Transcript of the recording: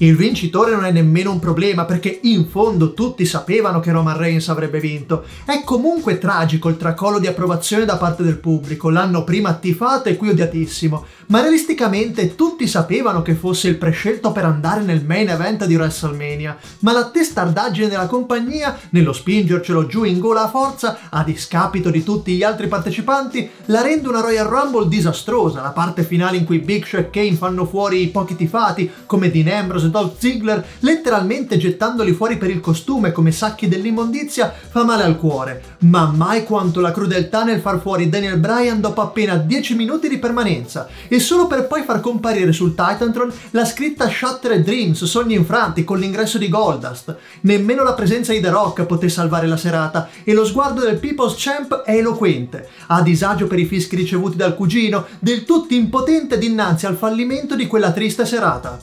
Il vincitore non è nemmeno un problema perché in fondo tutti sapevano che Roman Reigns avrebbe vinto. È comunque tragico il tracollo di approvazione da parte del pubblico, l'hanno prima tifato e qui odiatissimo, ma realisticamente tutti sapevano che fosse il prescelto per andare nel main event di WrestleMania, ma la testardaggine della compagnia, nello spingercelo giù in gola a forza, a discapito di tutti gli altri partecipanti, la rende una Royal Rumble disastrosa, la parte finale in cui Big Show e Kane fanno fuori i pochi tifati, come Dean Ambrose Dolph Ziggler, letteralmente gettandoli fuori per il costume come sacchi dell'immondizia, fa male al cuore. Ma mai quanto la crudeltà nel far fuori Daniel Bryan dopo appena 10 minuti di permanenza, e solo per poi far comparire sul Titantron la scritta Shattered Dreams, sogni infranti, con l'ingresso di Goldust. Nemmeno la presenza di The Rock poté salvare la serata, e lo sguardo del People's Champ è eloquente. A disagio per i fischi ricevuti dal cugino, del tutto impotente dinanzi al fallimento di quella triste serata.